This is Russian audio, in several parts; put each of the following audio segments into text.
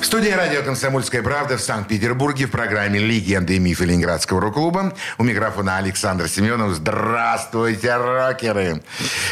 В студии радио «Комсомольская правда» в Санкт-Петербурге в программе «Легенды и мифы Ленинградского рок-клуба». У микрофона Александр Семенов. Здравствуйте, рокеры!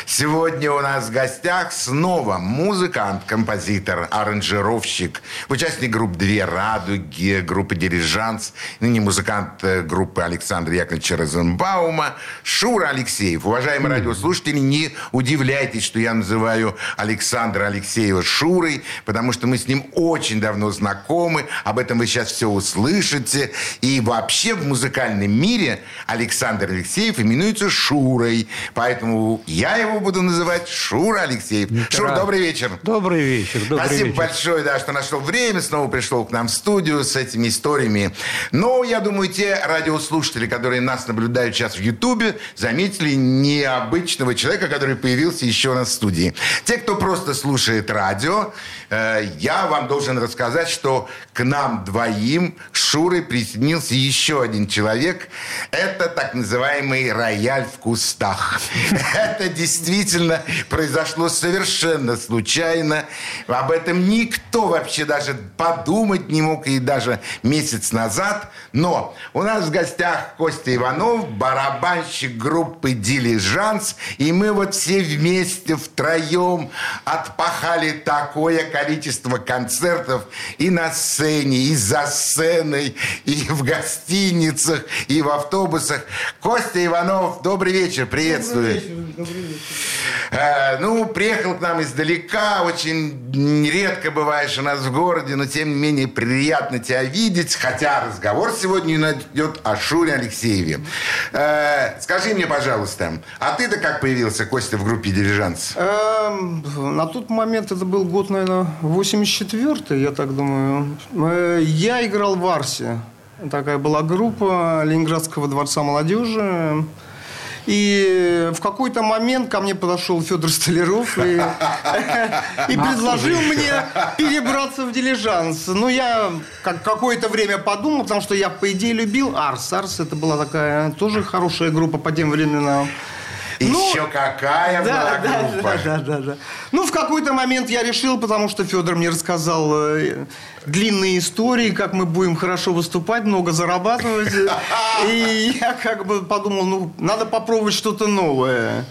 Сегодня у нас в гостях снова музыкант, композитор, аранжировщик, участник групп «Две радуги», группы «Дирижанс», ныне музыкант э, группы Александра Яковлевича Розенбаума, Шура Алексеев. Уважаемые радиослушатели, не удивляйтесь, что я называю Александра Алексеева Шурой, потому что мы с ним очень давно знакомы. Об этом вы сейчас все услышите. И вообще в музыкальном мире Александр Алексеев именуется Шурой. Поэтому я его буду называть Шура Алексеев. Шур, добрый вечер. Добрый вечер. Добрый Спасибо вечер. большое, да, что нашел время, снова пришел к нам в студию с этими историями. Но я думаю, те радиослушатели, которые нас наблюдают сейчас в Ютубе, заметили необычного человека, который появился еще у нас в студии. Те, кто просто слушает радио, я вам должен рассказать, что к нам двоим с Шурой присоединился еще один человек. Это так называемый рояль в кустах. Это действительно произошло совершенно случайно. Об этом никто вообще даже подумать не мог и даже месяц назад. Но у нас в гостях Костя Иванов, барабанщик группы «Дилижанс». И мы вот все вместе, втроем отпахали такое количество концертов и на сцене, и за сценой, и в гостиницах, и в автобусах. Костя Иванов, добрый вечер, приветствую. Э, ну, приехал к нам издалека, очень редко бываешь у нас в городе, но тем не менее приятно тебя видеть, хотя разговор сегодня идет о Шуре Алексееве. Э, скажи мне, пожалуйста, а ты-то как появился, Костя, в группе «Дирижанс»? Эм, на тот момент это был год, наверное, 84-й, я так думаю. Э, Я играл в Арсе. Такая была группа Ленинградского дворца молодежи. И в какой-то момент ко мне подошел Федор Столяров и, и предложил мне перебраться в дилижанс. Ну, я как какое-то время подумал, потому что я, по идее, любил Арс. Арс это была такая тоже хорошая группа по тем временам. Ну, Еще какая была да, группа? Да, да, да, да. Ну, в какой-то момент я решил, потому что Федор мне рассказал э, длинные истории, как мы будем хорошо выступать, много зарабатывать. И я как бы подумал, ну, надо попробовать что-то новое.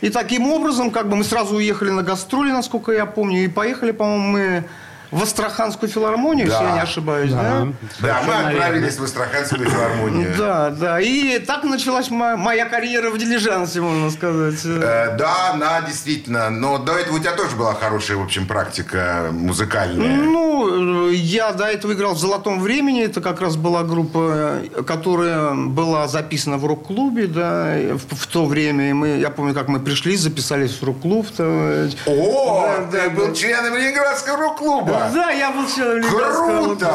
И таким образом, как бы мы сразу уехали на гастроли, насколько я помню, и поехали, по-моему, мы в Астраханскую филармонию, если Да. я не ошибаюсь, да? Да, мы отправились в Астраханскую филармонию. Да, да. И так началась мо- моя карьера в дилижансе, можно сказать. Э, Да, да, действительно. Но до этого у тебя тоже была хорошая, в общем, практика музыкальная. Ну, я до этого играл в «Золотом времени». Это как раз была группа, которая была записана в рок-клубе, да, в, в то время. И мы, я помню, как мы пришли, записались в рок-клуб. О, Да, ты да, был да. членом Ленинградского рок-клуба. Да, я был членом Круто!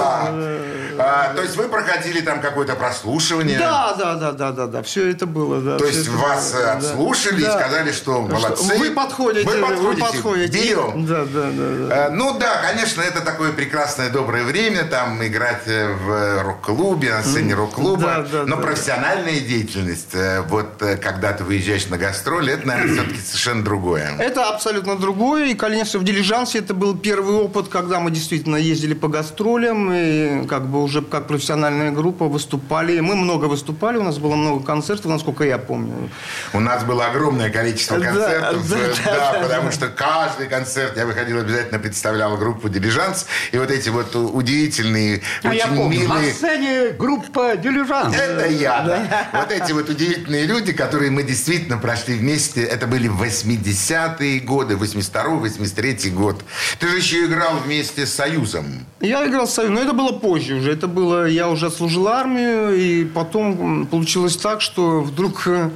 А, то есть вы проходили там какое-то прослушивание? Да, да, да, да, да, да, все это было, да. То есть вас было, э, отслушали Да. и сказали, что молодцы. Вы подходите, Вы подходите. подходите. Берем. Да, да, да, да. Э, Ну да, конечно, это такое прекрасное доброе время, там играть э, в рок-клубе, на сцене рок-клуба. да, да, Но да. профессиональная деятельность, вот когда ты выезжаешь на гастроли, это, наверное, все-таки совершенно другое. Это абсолютно другое. И, конечно, в «Дилижансе» это был первый опыт, когда мы действительно ездили по гастролям и как бы уже как профессиональная группа выступали. Мы много выступали, у нас было много концертов, насколько я помню. У нас было огромное количество Да, концертов, да, э, да, да, да, потому что каждый концерт я выходил обязательно представлял группу «Дилижанс», и вот эти вот удивительные, Ну, я очень помню, на милые... сцене группа «Дилижанс». Это я, да. Вот эти вот удивительные люди, которые мы действительно прошли вместе, это были 80-е годы, 82-й, 83-й год. Ты же еще играл вместе с Союзом. Я играл с Союзом, но это было позже уже. Это было, я уже отслужил армию, и потом получилось так, что вдруг э,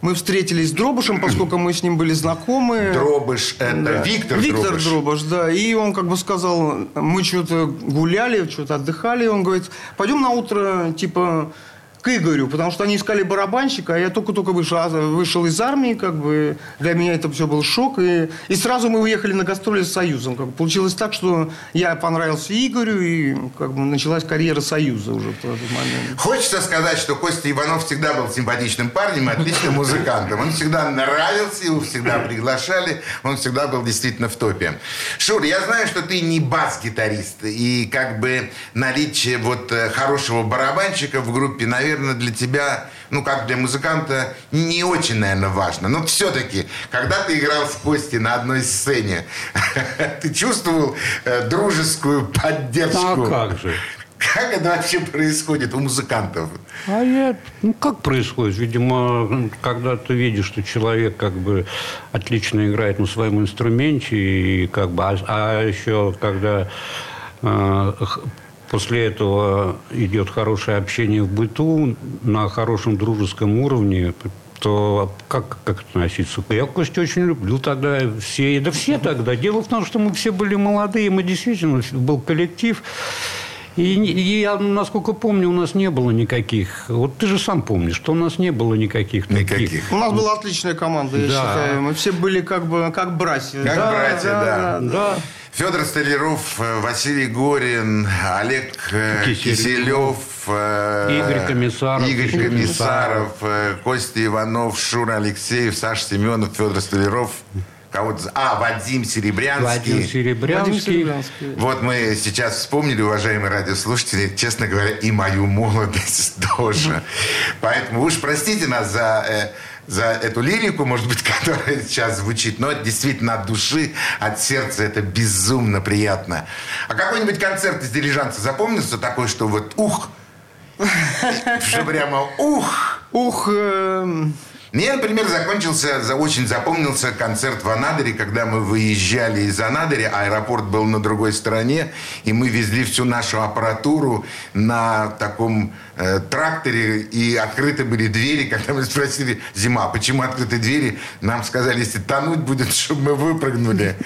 мы встретились с Дробышем, поскольку мы с ним были знакомы. Дробыш, это Да. Виктор, Виктор Дробыш. Дробыш, да. И он как бы сказал, мы что-то гуляли, что-то отдыхали. Он говорит, пойдем на утро, типа, к Игорю, потому что они искали барабанщика, а я только-только вышел, а, вышел из армии, как бы для меня это все был шок, и, и сразу мы уехали на гастроли с Союзом. Как бы, получилось так, что я понравился Игорю, и как бы началась карьера Союза уже в тот момент. Хочется сказать, что Костя Иванов всегда был симпатичным парнем, отличным музыкантом. Он всегда нравился, его всегда приглашали, он всегда был действительно в топе. Шур, я знаю, что ты не бас-гитарист, и как бы наличие вот э, хорошего барабанщика в группе, наверное, наверное, для тебя, ну, как для музыканта, не очень, наверное, важно. Но все-таки, когда ты играл с Костей на одной сцене, ты чувствовал э, дружескую поддержку? Ну, а как же? Как это вообще происходит у музыкантов? А я, ну как происходит? Видимо, когда ты видишь, что человек как бы отлично играет на своем инструменте, и как бы, а, а еще когда э, После этого идет хорошее общение в быту на хорошем дружеском уровне, то как, как относиться? Я Костю очень люблю тогда все. Да все тогда. Дело в том, что мы все были молодые, мы действительно был коллектив. И, и я, насколько помню, у нас не было никаких... Вот ты же сам помнишь, что у нас не было никаких... Никаких. Таких. У нас была отличная команда, я да. считаю. Мы все были как бы как братья. Как да, братья, да. да. да. да. Федор Столяров, э, Василий Горин, Олег э, Киселев, э, Игорь Комиссаров, Игорь Комиссаров, Костя Иванов, Шура Алексеев, Саша Семенов, Федор Столяров. Кого-то... А, Вадим Серебрянский. Вадим Серебрянский. Вадим Серебрянский. Вот мы сейчас вспомнили, уважаемые радиослушатели, честно говоря, и мою молодость тоже. Поэтому уж простите нас за за эту лирику, может быть, которая сейчас звучит, но действительно от души, от сердца это безумно приятно. А какой-нибудь концерт из дилижанса запомнился такой, что вот ух, что прямо ух, ух, эм, мне, например, закончился, очень запомнился концерт в Анадыре, когда мы выезжали из Анадыря, аэропорт был на другой стороне, и мы везли всю нашу аппаратуру на таком э, тракторе, и открыты были двери. Когда мы спросили, зима, почему открыты двери, нам сказали, если тонуть будет, чтобы мы выпрыгнули.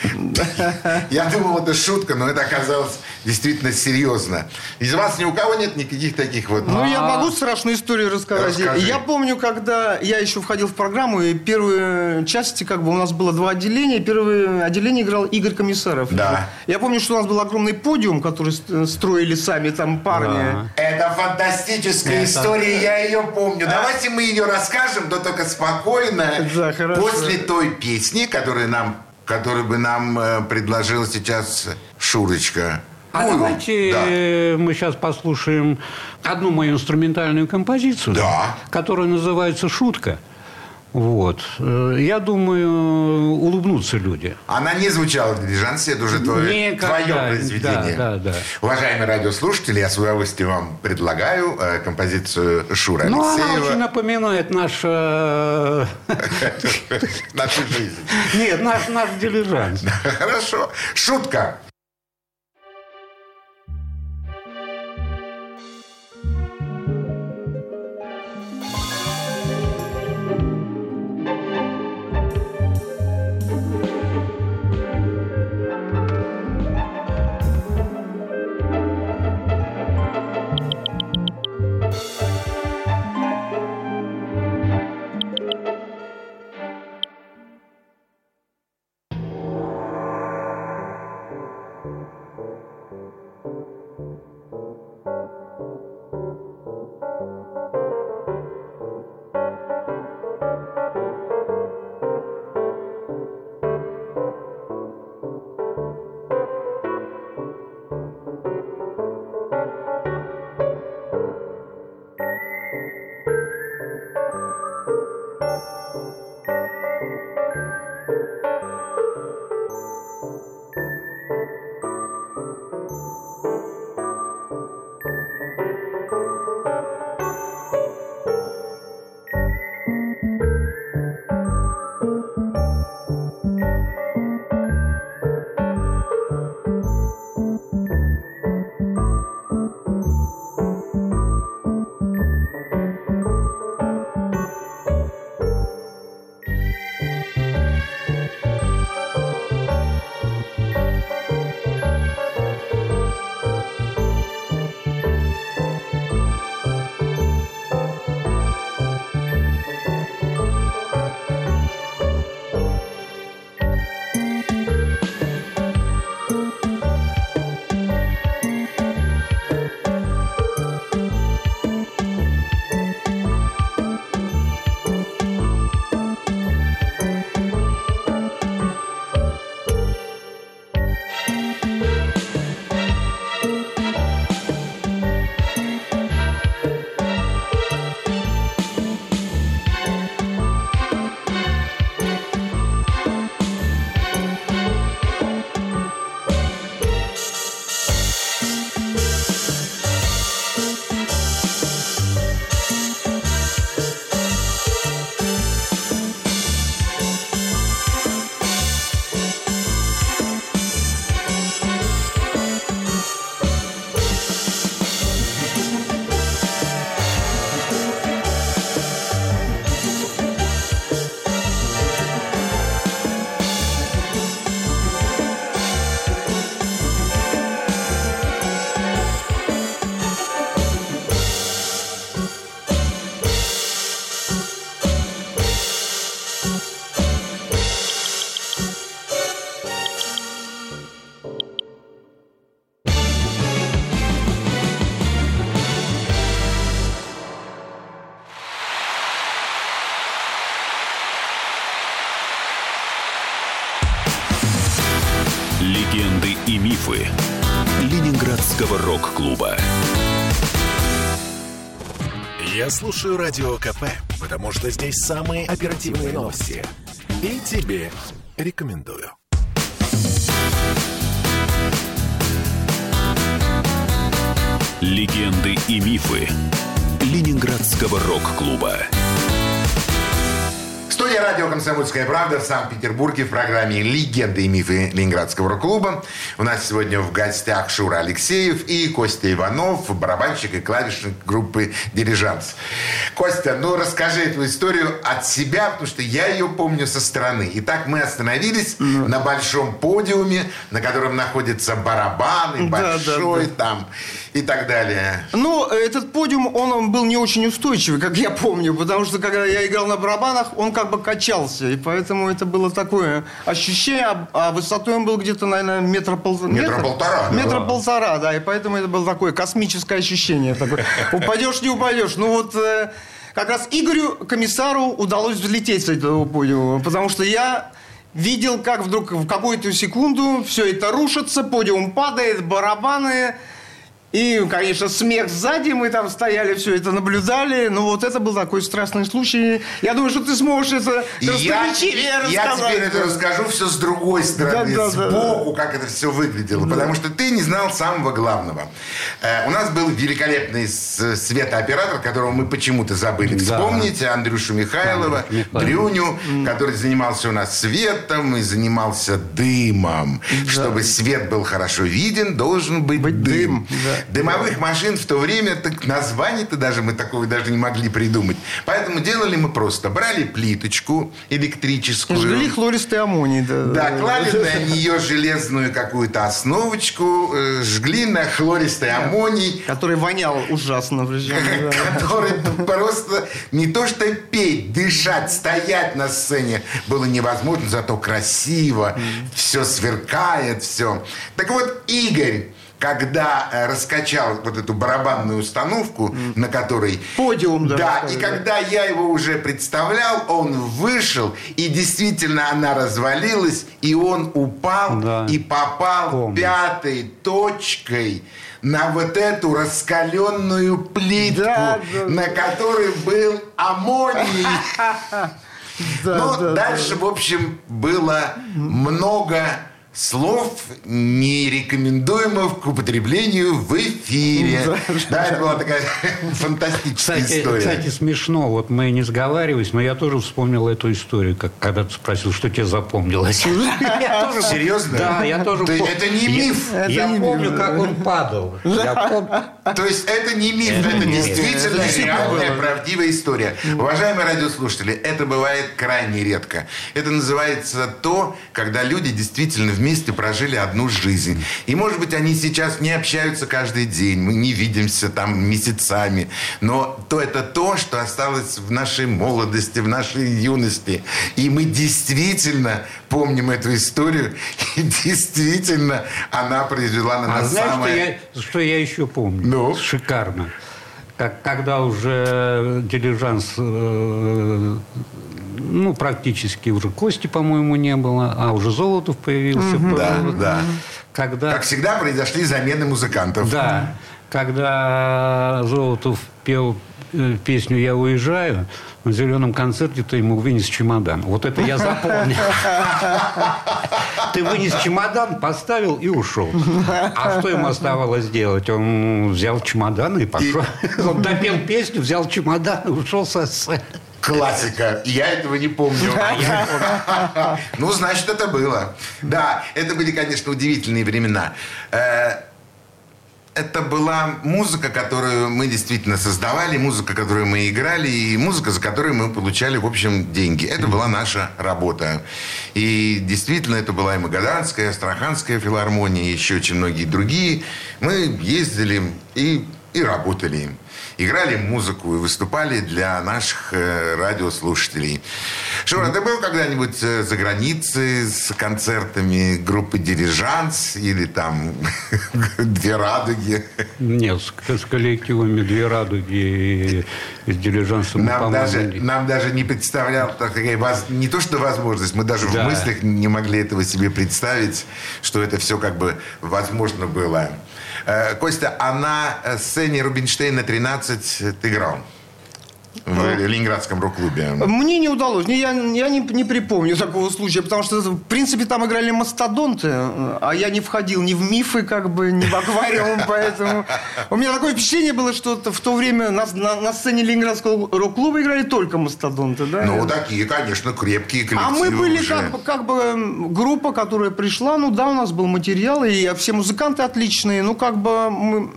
Я думал, это шутка, но это оказалось действительно серьезно. Из вас ни у кого нет никаких таких вот... Ну, я могу страшную историю рассказать. Я помню, когда я еще входил в программу, и первые части, как бы, у нас было два отделения. Первое отделение играл Игорь Комиссаров. Да. Я помню, что у нас был огромный подиум, который строили сами там парни. Это фантастическая Это... история, я ее помню. Давайте мы ее расскажем, но только спокойно. Да. После той песни, которую нам, которую бы нам э, предложил сейчас Шурочка. А Ой, давайте да. мы сейчас послушаем одну мою инструментальную композицию, да. которая называется «Шутка». Вот. Э, я думаю, улыбнутся люди. Она не звучала в дилижансе, это уже твое, твое произведение. Да, да, да. Уважаемые радиослушатели, я с удовольствием вам предлагаю э, композицию Шура Ну, Алексеева. она очень напоминает наш... Нашу жизнь. Нет, наш, наш дилижанс. Хорошо. Шутка. Слушаю Радио КП, потому что здесь самые оперативные новости. И тебе рекомендую. Легенды и мифы Ленинградского рок-клуба. Студия радио «Комсомольская правда» в Санкт-Петербурге в программе «Легенды и мифы Ленинградского рок-клуба». У нас сегодня в гостях Шура Алексеев и Костя Иванов, барабанщик и клавишник группы «Дирижанс». Костя, ну расскажи эту историю от себя, потому что я ее помню со стороны. Итак, мы остановились Ну. на большом подиуме, на котором находятся барабаны, Да, да, большой да. там и так далее. Ну, этот подиум, он был не очень устойчивый, как я помню, потому что когда я играл на барабанах, он как бы качался, и поэтому это было такое ощущение, а, а высотой он был где-то, наверное, метра, пол... Метра полтора, да. Метра полтора, да, и поэтому это было такое космическое ощущение, такое, упадешь, не упадешь. Ну вот, э, как раз Игорю, комиссару, удалось взлететь с этого подиума, потому что я... Видел, как вдруг в какую-то секунду все это рушится, подиум падает, барабаны, и, конечно, смех сзади, мы там стояли, все это наблюдали. Ну, вот это был такой страшный случай. Я думаю, что ты сможешь это Я, красноречивее я рассказать. теперь это расскажу все с другой стороны, Да, да, да, сбоку, как это все выглядело. Потому что ты не знал самого главного. Э, у нас был великолепный светооператор, которого мы почему-то забыли Да. вспомнить. Андрюшу Михайлова, Михайлов. Дрюню, который занимался у нас светом и занимался дымом. Чтобы свет был хорошо виден, должен быть, Быть дым. дым, да. Дымовых машин в то время, так названий-то даже мы такого даже не могли придумать. Поэтому делали мы просто. Брали плиточку электрическую. Жгли хлористый аммоний. Да, Да, клали на нее железную какую-то основочку, э, жгли на хлористый аммоний, Который вонял ужасно. причем, да. который просто не то что петь, дышать, стоять на сцене было невозможно, зато красиво, все сверкает, все. Так вот, Игорь, когда э, раскачал вот эту барабанную установку, на которой... Подиум Да, скажем, и да. когда я его уже представлял, он вышел, и действительно она развалилась, и он упал, Да. и попал Помню. пятой точкой на вот эту раскаленную плитку, Да, да, на которой был аммоний. Да, Ну, да, дальше, в общем, было много слов, нерекомендуемых к употреблению в эфире. Да, это была такая фантастическая Кстати, история. кстати, смешно. Вот мы не сговаривались, но я тоже вспомнил эту историю, как когда ты спросил, что тебе запомнилось. Я тоже- Серьезно? Да, я тоже То есть пом- это не миф? Я не помню, да. как он падал. Помню. То есть это не миф, это, не действительно реальная, правдивая история. Уважаемые радиослушатели, это бывает крайне редко. Это называется то, когда люди действительно вместе прожили одну жизнь. И, может быть, они сейчас не общаются каждый день, мы не видимся там месяцами, но то это то, что осталось в нашей молодости, в нашей юности. И мы действительно помним эту историю, и действительно она произвела на А нас знаешь, что самое... я, что я еще помню? Ну? Шикарно. Как, когда уже дилижанс, э, ну, практически уже Кости, по-моему, не было, а уже Золотов появился. Да, Вот. да. Когда... Как всегда, произошли замены музыкантов. Да. Когда Золотов пел э, песню «Я уезжаю», на зеленом концерте ты ему вынес чемодан. Вот это я запомнил. Ты вынес чемодан, поставил и ушел. А что ему оставалось делать? Он взял чемодан и пошел. Он допел песню, взял чемодан и ушел со сцены. Классика. Я этого не помню. Ну, значит, это было. Да, это были, конечно, удивительные времена. Э, Это была музыка, которую мы действительно создавали, музыка, которую мы играли, и музыка, за которую мы получали, в общем, деньги. Это была наша работа. И действительно, это была и Магаданская, Астраханская филармония, и еще очень многие другие. Мы ездили и и работали. Играли музыку и выступали для наших э, радиослушателей. Шура, ты был когда-нибудь э, за границей с концертами группы «Дирижанс» или там «Две радуги»? Нет, с, с коллективами «Две радуги» и с «Дилижансом» нам даже, нам даже не представлял такая, не то что возможность, мы даже да. в мыслях не могли этого себе представить, что это все как бы возможно было. Э, Костя, а на сцене Рубинштейна 13 ты играл? В Ленинградском рок-клубе? Мне не удалось. Я, я не, не припомню такого случая, потому что, в принципе, там играли мастодонты, а я не входил ни в мифы, как бы, ни в аквариум, поэтому... У меня такое впечатление было, что в то время на, на, на сцене Ленинградского рок-клуба играли только мастодонты, да? Ну, такие, конечно, крепкие коллективы А мы были уже. как бы, как бы группа, которая пришла, ну да, у нас был материал, и все музыканты отличные, ну, как бы мы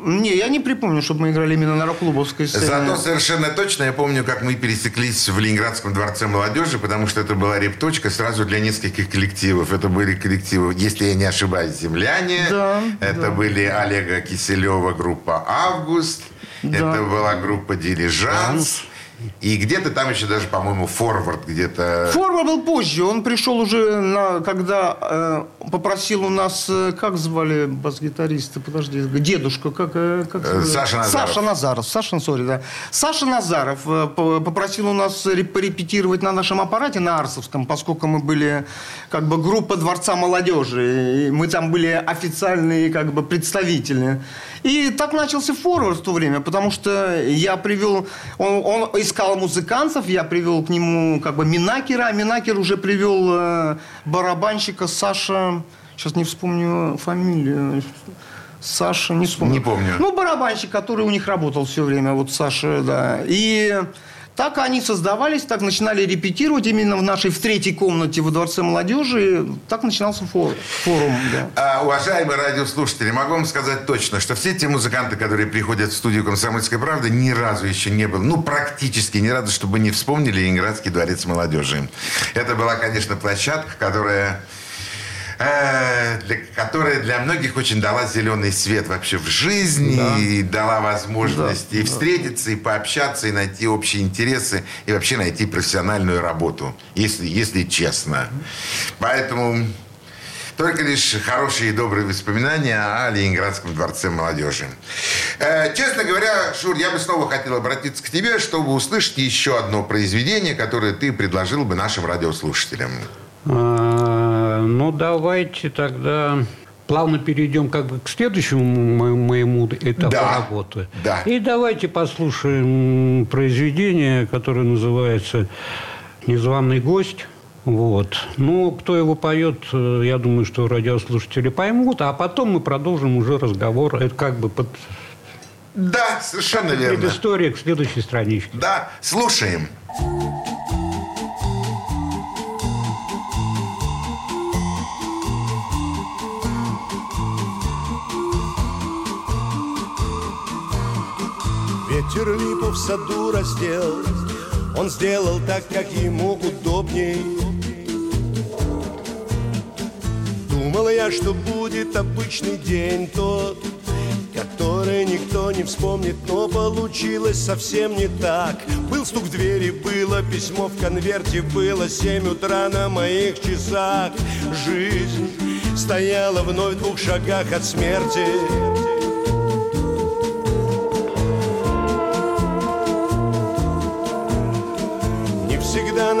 не, я не припомню, чтобы мы играли именно на рок-клубовской сцене. Зато совершенно точно я помню, как мы пересеклись в Ленинградском дворце молодежи, потому что это была репточка сразу для нескольких коллективов. Это были коллективы, если я не ошибаюсь, «Земляне». Да, это да. были Олега Киселева, группа «Август». Да. Это была группа «Дирижанс». И где-то там еще даже, по-моему, форвард где-то... Форвард был позже. Он пришел уже, на, когда э, попросил у нас... Э, как звали бас-гитариста? Подожди. Дедушка. Как, э, как э, Саша Назаров. Саша Назаров. Саша, сори, да. Саша Назаров э, попросил у нас порепетировать на нашем аппарате, на Арсовском, поскольку мы были как бы группа Дворца молодежи. И мы там были официальные как бы представители. И так начался форвард в то время, потому что я привел... Он, он искал музыкантов, я привел к нему как бы Минакера, а Минакер уже привел э, барабанщика Саша... Сейчас не вспомню фамилию. Саша, не вспомню. Не помню. Ну, барабанщик, который у них работал все время, вот Саша, да. И так они создавались, так начинали репетировать именно в нашей, в третьей комнате во Дворце молодежи. Так начинался форум. форум да. а, уважаемые радиослушатели, могу вам сказать точно, что все те музыканты, которые приходят в студию «Комсомольской правды», ни разу еще не было, ну, практически ни разу, чтобы не вспомнили Ленинградский дворец молодежи. Это была, конечно, площадка, которая Э, для, которая для многих очень дала зеленый свет вообще в жизни, да. и дала возможность да, и встретиться, да. и пообщаться, и найти общие интересы, и вообще найти профессиональную работу, если, если честно. Поэтому только лишь хорошие и добрые воспоминания о Ленинградском дворце молодежи. Э, честно говоря, Шур, я бы снова хотел обратиться к тебе, чтобы услышать еще одно произведение, которое ты предложил бы нашим радиослушателям. Ну, давайте тогда плавно перейдем как бы к следующему моему этапу да, работы. Да. И давайте послушаем произведение, которое называется «Незваный гость». Вот. Ну, кто его поет, э, я думаю, что радиослушатели поймут, а потом мы продолжим уже разговор. Это как бы под... Да, совершенно верно. Предыстория к следующей страничке. Да, слушаем. Ветер липу в саду раздел. Он сделал так, как ему удобней. Думал я, что будет обычный день тот Который никто не вспомнит, но получилось совсем не так. Был стук в двери, было письмо в конверте Было семь утра на моих часах. Жизнь стояла вновь в двух шагах от смерти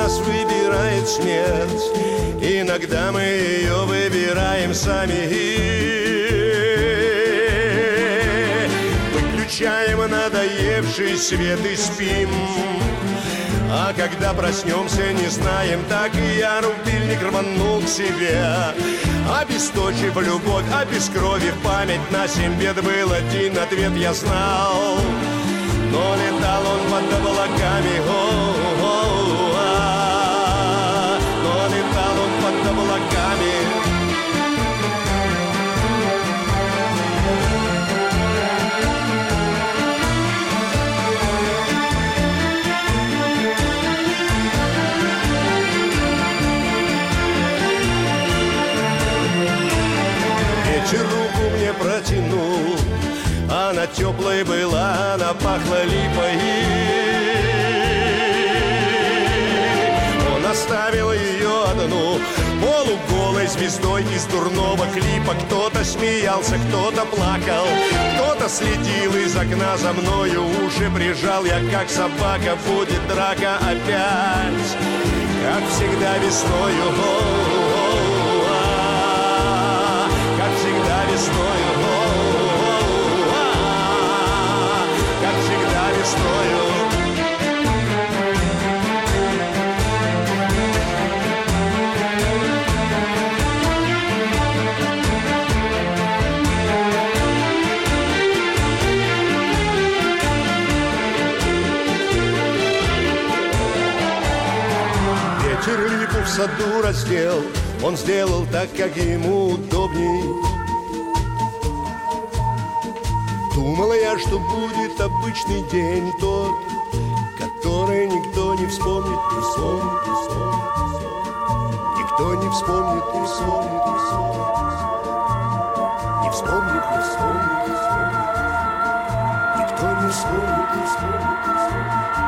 нас выбирает смерть Иногда мы ее выбираем сами Выключаем надоевший свет и спим а когда проснемся, не знаем, так и я рубильник рванул к себе. Обесточив любовь, а без крови память на семь бед был один ответ, я знал. Но летал он под облаками, о, звездой из дурного клипа. Кто-то смеялся, кто-то плакал, кто-то следил из окна за мною, уши прижал я, как собака, будет драка опять, как всегда весною. Как всегда весною, как всегда весною. Саду раздел, он сделал так, как ему удобней. Думала я, что будет обычный день тот, который никто не вспомнит, не вспомнит, не вспомнит. Никто не вспомнит, не вспомнит, не вспомнит. Не вспомнит, не вспомнит, не вспомнит. Никто не вспомнит, не вспомнит, не вспомнит.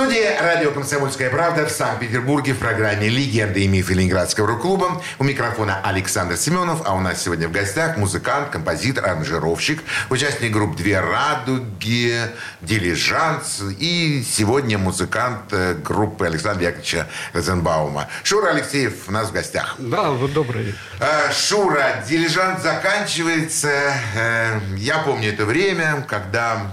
В студии радио «Комсомольская правда» в Санкт-Петербурге в программе «Легенды и мифы Ленинградского рок-клуба». У микрофона Александр Семенов, а у нас сегодня в гостях музыкант, композитор, аранжировщик, участник групп «Две радуги», «Дилижанс» и сегодня музыкант э, группы Александра Яковлевича Розенбаума. Шура Алексеев у нас в гостях. Да, вот добрый вечер. Э, Шура, «Дилижанс» заканчивается. Э, Я помню это время, когда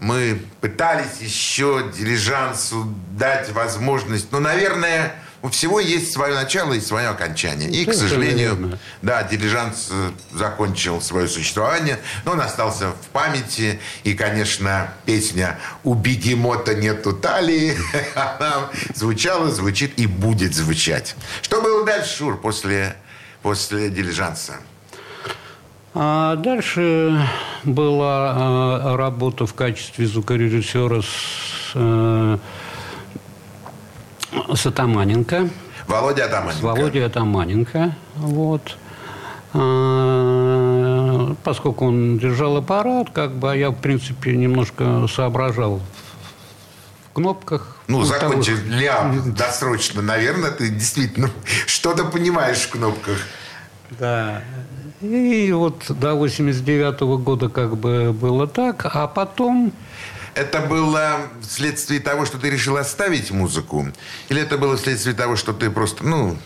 мы пытались еще дилижансу дать возможность, ну, наверное, у всего есть свое начало и свое окончание. И, к Это сожалению, да, дилижанс э, закончил свое существование, но он остался в памяти. И, конечно, песня «У бегемота нету талии», она звучала, звучит и будет звучать. Что было дальше, Шур, после, после дилижанса? А дальше была а, работа в качестве звукорежиссера с, э, с Атаманенко. Володя Атаманенко. С Володей Атаманенко. Вот. А, поскольку он держал аппарат, как бы а я, в принципе, немножко соображал в кнопках. Ну, Вот закончи того- ляп досрочно. Наверное, ты действительно что-то понимаешь в кнопках. Да. И вот до 89 года как бы было так, а потом Это было вследствие того, что ты решил оставить музыку? Или это было вследствие того, что ты просто, ну,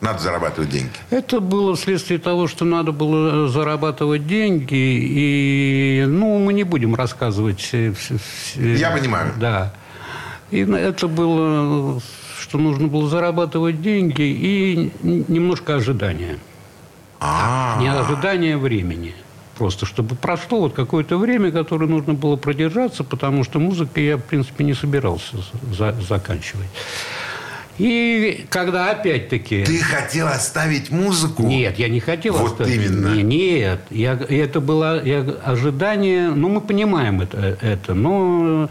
надо зарабатывать деньги? Это было вследствие того, что надо было зарабатывать деньги, и, ну, мы не будем рассказывать. Я понимаю. Да. И это было, что нужно было зарабатывать деньги и немножко ожидания. А, Не ожидание времени. Просто чтобы прошло вот какое-то время, которое нужно было продержаться, потому что музыкой я, в принципе, не собирался за- заканчивать. И когда опять-таки... ты хотел оставить музыку? Нет, я не хотел Вот оставить. именно. Не- Нет, я, это было я, ожидание, ну, мы понимаем это, это но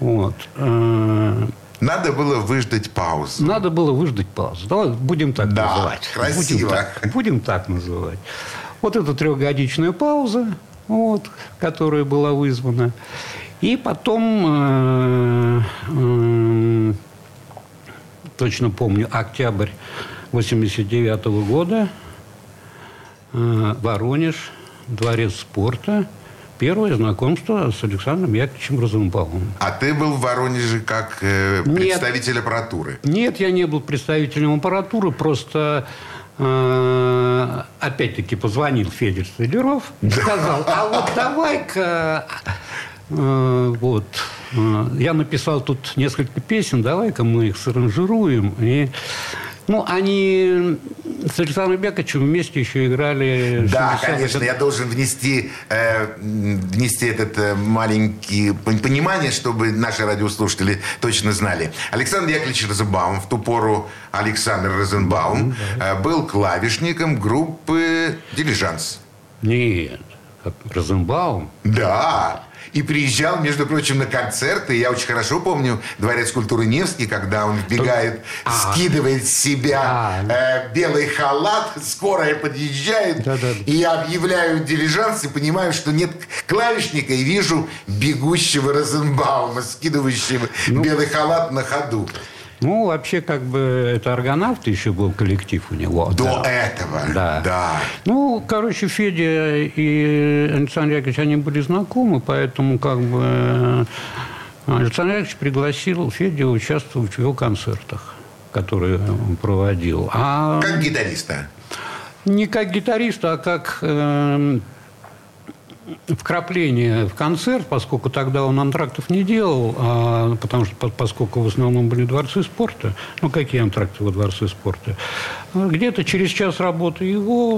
вот, э, Надо было выждать паузу. надо было выждать паузу. Давай будем так Да, называть. красиво. Будем так, будем так называть. Вот эта трехгодичная пауза, вот, которая была вызвана. И потом, э, э, точно помню, октябрь 89 года, э, Воронеж, дворец спорта, первое знакомство с Александром Яковлевичем Розенбаумом. А ты был в Воронеже как э, Нет. представитель аппаратуры. Нет, я не был представителем аппаратуры, просто э, опять-таки позвонил Федор Столяров и сказал, а вот давай-ка, э, вот, э, я написал тут несколько песен, давай-ка мы их саранжируем. И Ну, они с Александром Бековичем вместе еще играли... Да, 60-х. конечно, я должен внести, э, внести этот э, маленький пон- понимание, чтобы наши радиослушатели точно знали. Александр Яковлевич Розенбаум, в ту пору Александр Розенбаум, э, был клавишником группы «Дилижанс». Нет, Розенбаум. Да. И приезжал, между прочим, на концерты. Я очень хорошо помню Дворец культуры Невский, когда он вбегает, А. скидывает с себя А. э, белый халат, скорая подъезжает. Да-да. И я объявляю дилижанс и понимаю, что нет клавишника, и вижу бегущего Розенбаума, скидывающего Ну. белый халат на ходу. Ну, вообще, как бы, это аргонавт еще был коллектив у него. До да. этого. Да. да. Ну, короче, Федя и Александр Яковлевич, они были знакомы, поэтому как бы э, Александр Яковлевич пригласил Федю участвовать в его концертах, которые он проводил. А Как гитариста. не как гитариста, а как э, вкрапление в концерт, поскольку тогда он антрактов не делал, а, потому что по- поскольку в основном были дворцы спорта, ну какие антракты во дворце спорта, где-то через час работы его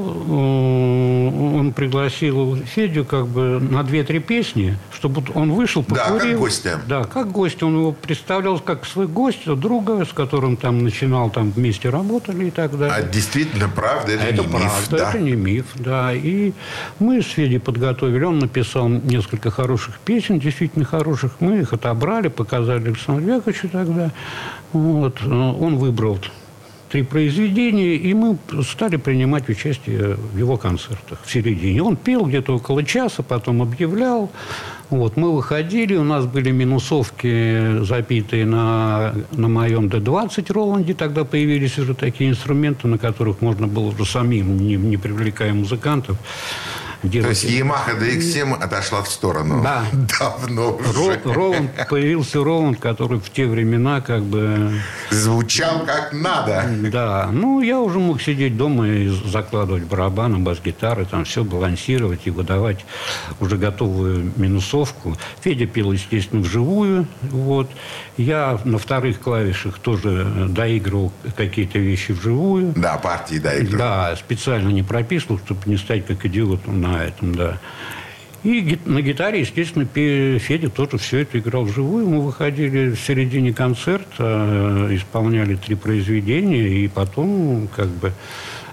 он пригласил Федю как бы на две-три песни, чтобы он вышел, Да, как покурил. гостя. Да, как гость. Он его представлял как свой гость, друга, с которым там начинал, там вместе работали и так далее. А действительно, правда, это, А это не правда, миф. Да. это не миф, да. И мы с Федей подготовили. Он написал несколько хороших песен, действительно хороших. Мы их отобрали, показали Александру Яковлевичу тогда. Вот. Он выбрал три произведения, и мы стали принимать участие в его концертах в середине. Он пел где-то около часа, потом объявлял. Вот, мы выходили, у нас были минусовки, запитые на, на моем D20 Роланде. Тогда появились уже такие инструменты, на которых можно было уже самим, не, не привлекая музыкантов, То есть Yamaha DX7 отошла в сторону. Да. Давно уже. Роланд, появился Роланд, который в те времена как бы Звучал как надо. Да, ну я уже мог сидеть дома и закладывать барабаны, бас-гитары, там все балансировать и выдавать уже готовую минусовку. Федя пел, естественно, вживую. Вот. Я на вторых клавишах тоже доигрывал какие-то вещи вживую. Да, партии, да, игры. Да, специально не прописывал, чтобы не стать как идиотом на этом, да. И на гитаре, естественно, Федя тоже все это играл вживую. Мы выходили в середине концерта, э, исполняли три произведения, и потом как бы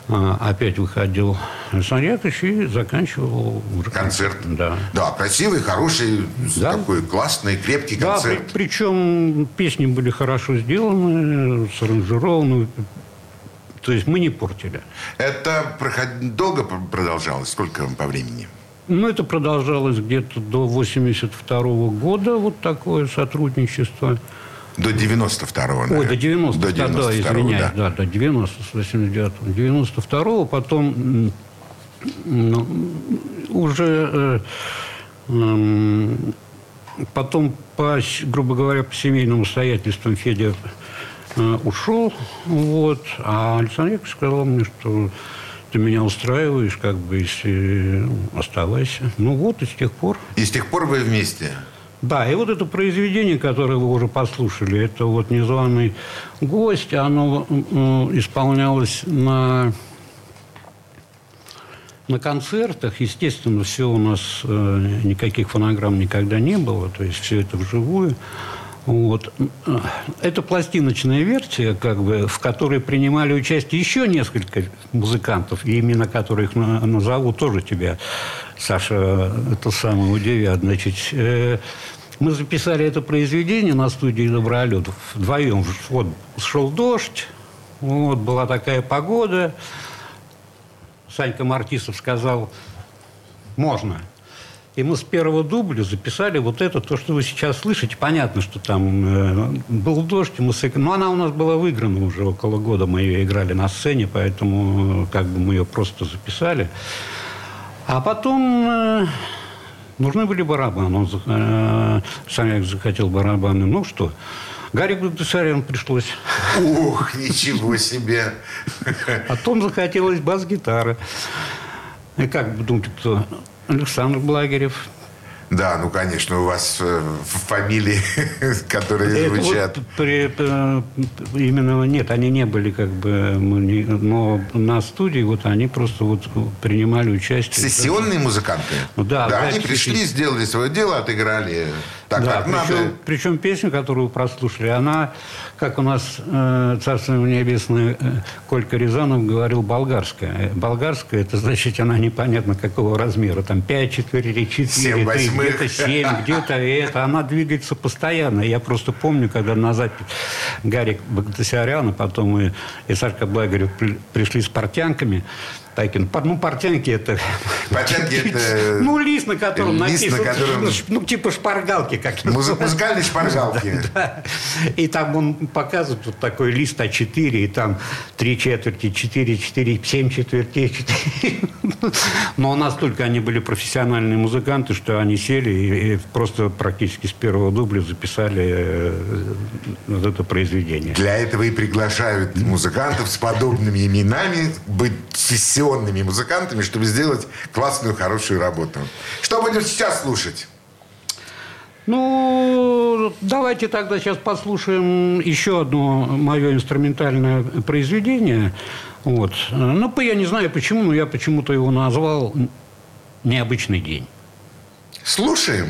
э, опять выходил Александр Яковлевич и заканчивал уже Концерт. Да. Да, красивый, хороший, Да. такой классный, крепкий Да, концерт. при- причем песни были хорошо сделаны, саранжированы. То есть мы не портили. Это проход- долго пр- продолжалось? Сколько по времени? Ну, это продолжалось где-то до 82 года, вот такое сотрудничество. До 92-го, Ой, наверное. до 90 До да, 92-го, извиняюсь, да. да, до 90 с 89 92 потом ну, уже э, м, потом по, грубо говоря, по семейным обстоятельствам Федя э, ушел, вот, а Александр Яковлевич сказал мне, что ты меня устраиваешь, как бы, если э, оставайся. Ну вот, и с тех пор. И с тех пор вы вместе? Да, и вот это произведение, которое вы уже послушали, это вот «Незваный гость», оно исполнялось на, на концертах. Естественно, все у нас, э, никаких фонограмм никогда не было, то есть все это вживую. Вот. Это пластиночная версия, как бы, в которой принимали участие еще несколько музыкантов, и имена которых на- назову тоже тебя, Саша, это самое удивят. Значит, э, мы записали это произведение на студии «Добролет» вдвоем. Вот шел дождь, вот, была такая погода. Санька Мартисов сказал, можно. И мы с первого дубля записали вот это, то, что вы сейчас слышите. Понятно, что там э, был дождь, мы сыг- но она у нас была выиграна уже около года. Мы ее играли на сцене, поэтому э, как бы мы ее просто записали. А потом э, нужны были барабаны. Он, э, Саня захотел барабаны. Ну что, Гарри Багдасарян пришлось. Ух, ничего себе. Потом захотелось бас-гитара. И как вы думаете, кто? Александр Благерев. Да, ну, конечно, у вас э, фамилии, которые Это звучат. вот при- э, именно нет, они не были как бы, не- но на студии вот они просто вот принимали участие. Сессионные музыканты? Ну да, Да, они пришли. сделали свое дело, отыграли так, да, как причем, надо. причем песня, которую вы прослушали, она, как у нас э, царство ему небесное э, Колька Рязанов говорил, болгарская. Э, Болгарская, это значит, она непонятно какого размера. Там 5 четвертей, 4, Семь восьмых. где-то 7, где-то это. Она двигается постоянно. Я просто помню, когда на запись Гарик а потом и, и Сашка Благарев при- пришли с портянками, таким, ну, портянки это... Портянки это Ну, лист, на котором лист, на написано, котором- ну, ну, типа шпаргалки как Музы- музыкальные шпаргалки. да. И там он показывает вот такой лист А4, и там три четверти, четыре, четыре, семь четвертей, четыре. Но настолько они были профессиональные музыканты, что они сели и, и просто практически с первого дубля записали э, вот это произведение. Для этого и приглашают музыкантов с подобными именами быть сессионными музыкантами, чтобы сделать классную, хорошую работу. Что будем сейчас слушать? Ну, давайте тогда сейчас послушаем еще одно мое инструментальное произведение. Вот. Ну, я не знаю почему, но я почему-то его назвал «Необычный день». Слушаем.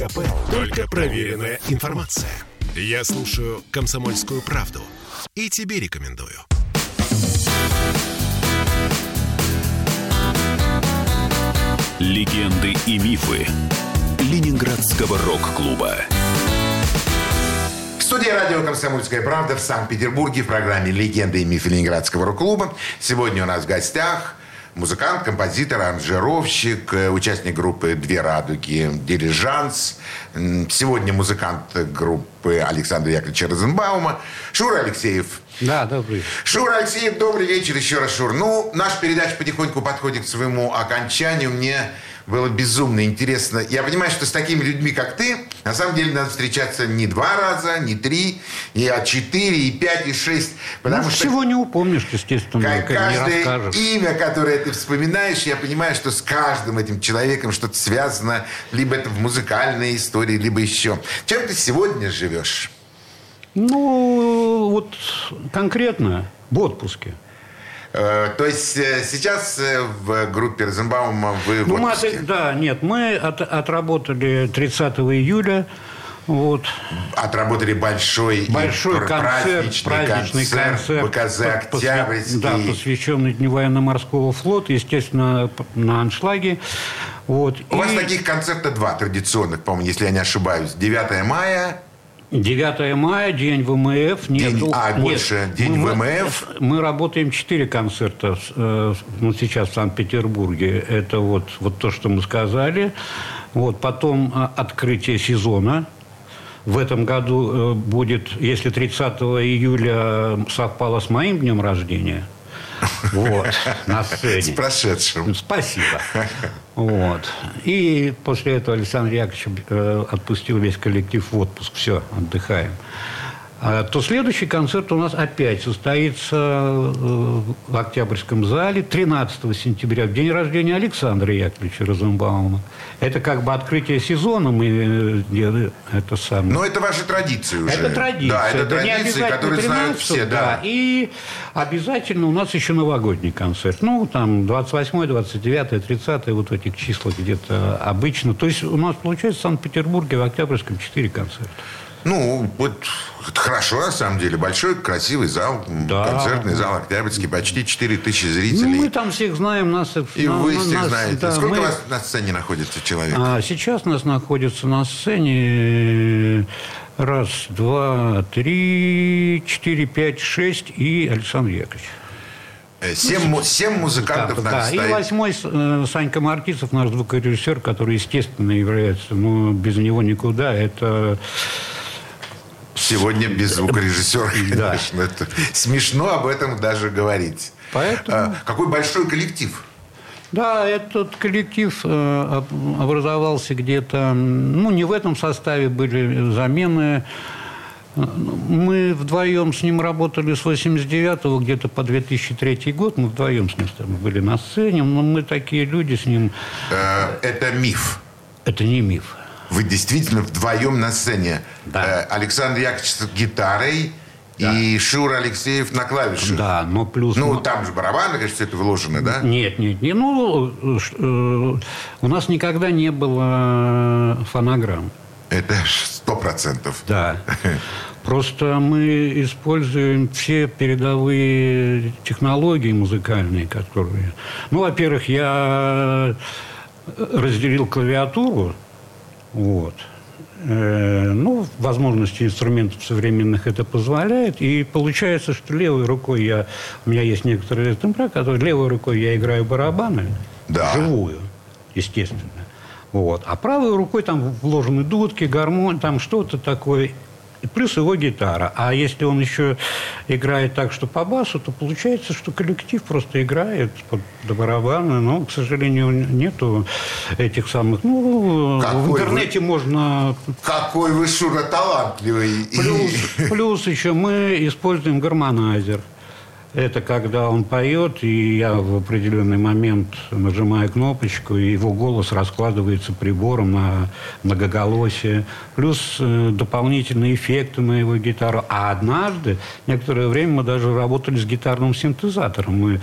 КП только проверенная информация. Я слушаю «Комсомольскую правду» и тебе рекомендую. Легенды и мифы Ленинградского рок-клуба. В студии радио «Комсомольская правда» в Санкт-Петербурге в программе «Легенды и мифы Ленинградского рок-клуба». Сегодня у нас в гостях музыкант, композитор, аранжировщик, э, участник группы «Две радуги», «Дирижанс». Сегодня музыкант группы Александра Яковлевича Розенбаума. Шура Алексеев. Да, добрый. Шура Алексеев, добрый вечер еще раз, Шур. Ну, наша передача потихоньку подходит к своему окончанию. Мне было безумно интересно. Я понимаю, что с такими людьми, как ты, на самом деле надо встречаться не два раза, не три, и а четыре, и пять, и шесть. Потому ну, что всего не упомнишь, естественно, Ка- как не каждое имя, которое ты вспоминаешь, я понимаю, что с каждым этим человеком что-то связано, либо это в музыкальной истории, либо еще. Чем ты сегодня живешь? Ну, вот конкретно в отпуске. Э, то есть э, сейчас э, в группе Розенбаума вы в Ну, мы отпуске. от- да, нет, мы от- отработали 30 июля. Вот. Отработали большой, и Большой пр- концерт, праздничный концерт, БКЗ по- посвя- Октябрьский. да, посвященный Дню военно-морского флота, естественно, на аншлаге. Вот. У вас И таких концерта два традиционных, по-моему, если я не ошибаюсь. 9 мая 9 мая, день ВМФ. Нет, День- а, нет, больше, день мы- ВМФ. Мы работаем 4 концерта э, ну, сейчас в Санкт-Петербурге. Это вот, вот то, что мы сказали. Вот, потом э, открытие сезона. В этом году э, будет, если 30 июля совпало с моим днем рождения, вот, на сцене. с прошедшим. Спасибо. Вот. И после этого Александр Яковлевич э, отпустил весь коллектив в отпуск. Все, отдыхаем. А, то следующий концерт у нас опять состоится э, в Октябрьском зале 13 сентября, в день рождения Александра Яковлевича Розенбаума. Это как бы открытие сезона мы э, делаем. Это самое. Но это ваши традиции уже. Это традиция. Да, это не традиции, которые знают 13, все. Да. И обязательно у нас еще новогодний концерт. Ну, там 28, 29, 30, вот в этих числах где-то обычно. То есть у нас получается в Санкт-Петербурге в Октябрьском 4 концерта. Ну, вот это хорошо, на самом деле. Большой, красивый зал, Да. концертный зал Октябрьский, почти 4 тысячи Ну, зрителей. мы там всех знаем. Нас, И на- вы на- всех нас- знаете. да, Сколько мы- вас на сцене находится человек? А сейчас нас находится на сцене э, раз, два, три, четыре, пять, шесть и Александр Яковлевич. Э, Семь, му- семь музыкантов Да, да. И стоит. восьмой э, Санька Маркисов, наш звукорежиссер, который, естественно, является, ну, без него никуда. Это Сегодня без звукорежиссера, Да. конечно. Это смешно об этом даже говорить. Поэтому- А, какой большой коллектив. Да, этот коллектив э, об- образовался где-то, ну, не в этом составе были замены. Э, Мы вдвоем с ним работали с 89 где-то по 2003 год. Мы вдвоем с ним там были на сцене. Но мы такие люди с ним. Э, Это миф. Это не миф. Вы действительно вдвоем на сцене. Да. Э, Александр Яковлевич с гитарой и Шура Алексеев на клавишах. Да, но плюс... Ну, там же барабаны, конечно, это вложено, да? Нет, нет, не. Ну, э, э, у нас никогда не было фонограмм. Это сто процентов. Да. Просто мы используем все передовые технологии музыкальные, которые... Ну, во-первых, я разделил клавиатуру. Вот. Э, Ну, возможности инструментов современных это позволяет. И получается, что левой рукой я... У меня есть некоторые тембра, которые левой рукой я играю барабаны. Да. Живую, естественно. Вот. А правой рукой там вложены дудки, гармонь, там что-то такое. И плюс его гитара. А если он еще играет так, что по басу, то получается, что коллектив просто играет под барабаны. Но, к сожалению, нету этих самых... Ну, Какой в вы- интернете можно... Какой вы, Шура, талантливый. Плюс, плюс еще мы используем гармонайзер. Это когда он поет, и я в определенный момент нажимаю кнопочку, и его голос раскладывается прибором на многоголосие. Плюс э, дополнительные эффекты на его гитару. А однажды, некоторое время мы даже работали с гитарным синтезатором. Мы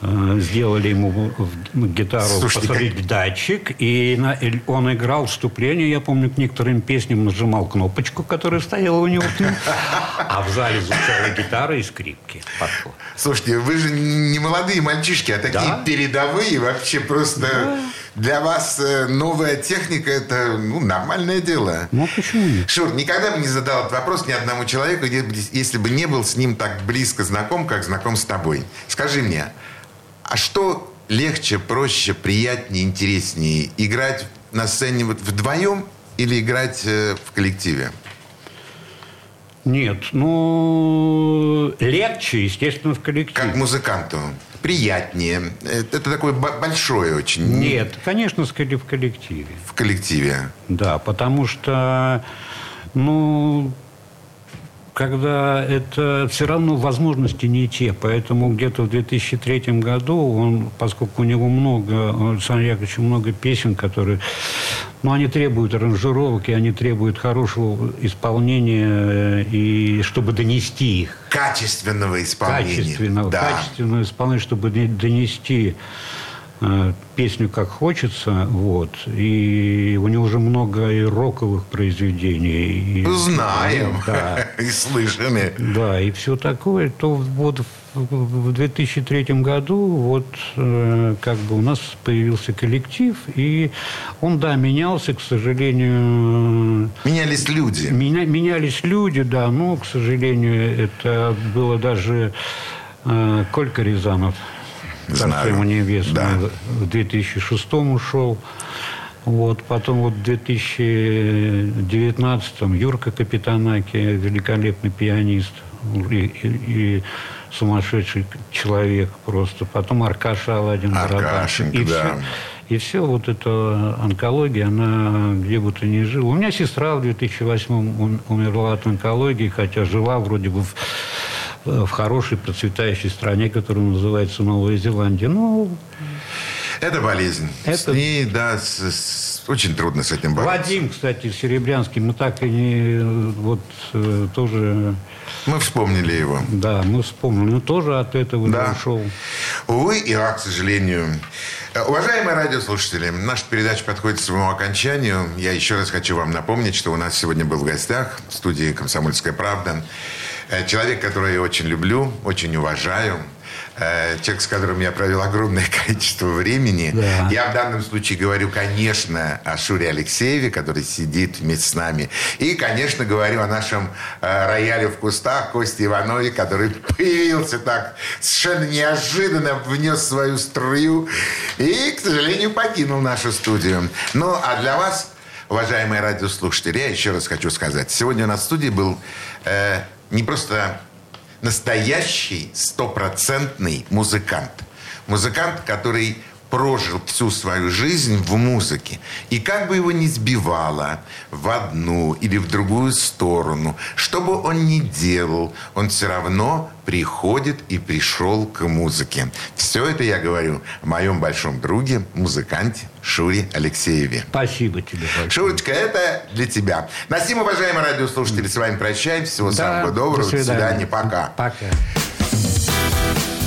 сделали ему гитару Слушайте, посадить датчик, и на- он играл вступление. Я помню, к некоторым песням нажимал кнопочку, которая стояла у него. А в зале звучала гитара и скрипки. Пошло. Слушайте, вы же не молодые мальчишки, а такие Да. передовые, вообще просто Для вас э, новая техника – это ну, нормальное дело. Ну, а почему нет? Шур, никогда бы не задал этот вопрос ни одному человеку, если бы не был с ним так близко знаком, как знаком с тобой. Скажи мне, а что легче, проще, приятнее, интереснее? Играть на сцене вот вдвоем или играть э, в коллективе? Нет, ну, легче, естественно, в коллективе. Как музыканту? Приятнее. Это такое большое очень. Нет, конечно, скорее в коллективе. В коллективе? Да, потому что, ну, когда это все равно возможности не те. Поэтому где-то в 2003 году он, поскольку у него много, у Александра Яковлевича много песен, которые, ну, они требуют аранжировок, и они требуют хорошего исполнения, и чтобы донести их. Качественного исполнения. Качественного, да. качественного исполнения, чтобы донести песню как хочется, вот. И у него уже много и роковых произведений. И, Знаем. Да. И слышали. Да, и все такое. То вот в 2003 году вот э, как бы у нас появился коллектив, и он, да, менялся, к сожалению... Менялись люди. Меня, менялись люди, да, но, к сожалению, это было даже э, Колька Рязанов – Знаю. ему небесное. Да. В 2006 ушел. Вот, потом вот в 2019-м Юрка Капитанаки, великолепный пианист и, и, и сумасшедший человек просто. Потом Аркаша Аладдин. Аркашенька, и да. Все, и все вот эта онкология, она где бы то ни жила. У меня сестра в 2008 умерла от онкологии, хотя жила вроде бы в в хорошей процветающей стране, которая называется Новая Зеландия. Ну, это болезнь. Это... С ней, да, с, с, очень трудно с этим бороться. Вадим, кстати, Серебрянский, мы так и не... Вот э, тоже... Мы вспомнили его. Да, мы вспомнили. Но тоже от этого да. ушел. Увы и ах, к сожалению. Э, уважаемые радиослушатели, наша передача подходит к своему окончанию. Я еще раз хочу вам напомнить, что у нас сегодня был в гостях в студии «Комсомольская правда» Э, человек, которого я очень люблю, очень уважаю. Э, человек, с которым я провел огромное количество времени. Да. Я в данном случае говорю, конечно, о Шуре Алексееве, который сидит вместе с нами. И, конечно, говорю о нашем э, рояле в кустах Косте Иванове, который появился так совершенно неожиданно, внес свою струю и, к сожалению, покинул нашу студию. Ну, а для вас, уважаемые радиослушатели, я еще раз хочу сказать. Сегодня у нас в студии был э, не просто настоящий стопроцентный музыкант. Музыкант, который прожил всю свою жизнь в музыке. И как бы его ни сбивало в одну или в другую сторону, что бы он ни делал, он все равно приходит и пришел к музыке. Все это я говорю о моем большом друге, музыканте Шуре Алексееве. Спасибо тебе большое. Шурочка, это для тебя. На сим, уважаемые радиослушатели, с вами прощаемся. Всего да, самого доброго. До, до свидания. Пока. Пока.